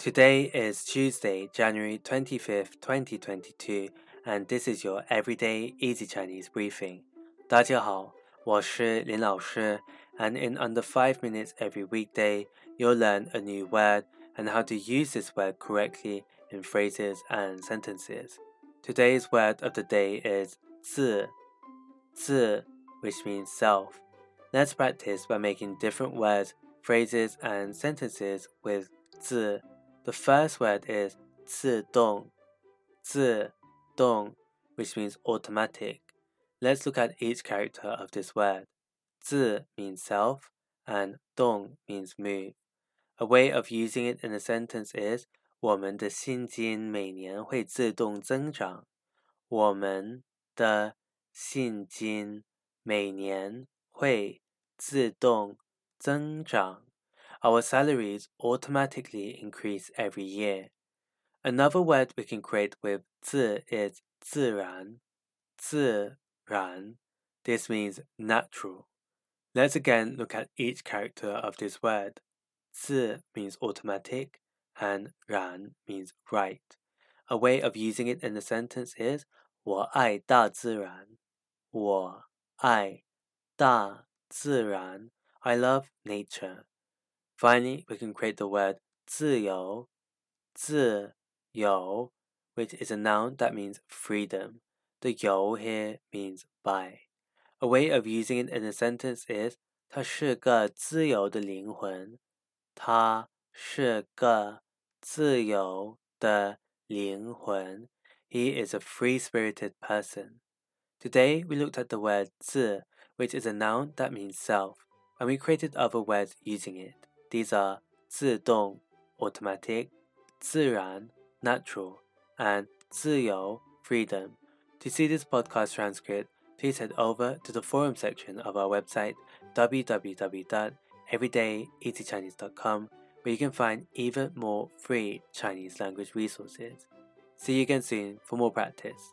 Today is Tuesday, January 25th, 2022, and this is your everyday easy Chinese briefing. 大家好，我是林老师, and in under 5 minutes every weekday, you'll learn a new word and how to use this word correctly in phrases and sentences. Today's word of the day is 自,自 which means self. Let's practice by making different words, phrases, and sentences with 自. The first word is 自动,自动, which means automatic. Let's look at each character of this word. 自 means self, and 动 means move. A way of using it in a sentence is 我们的薪金每年会自动增长。我们的薪金每年会自动增长。 Our salaries automatically increase every year. Another word we can create with 自 is 自然,自然. This means natural. Let's again look at each character of this word. 自 means automatic and 然 means right. A way of using it in a sentence is 我爱大自然。我爱大自然。I love nature. Finally, we can create the word 自由,自由, which is a noun that means freedom. The 由 here means by. A way of using it in a sentence is 他是个自由的灵魂。他是个自由的灵魂。he is a free-spirited person. Today we looked at the word 自, which is a noun that means self, and we created other words using it. These are 自动 automatic, 自然 natural, and 自由 freedom. To see this podcast transcript, please head over to the forum section of our website www.everydayeasychinese.com where you can find even more free Chinese language resources. See you again soon for more practice.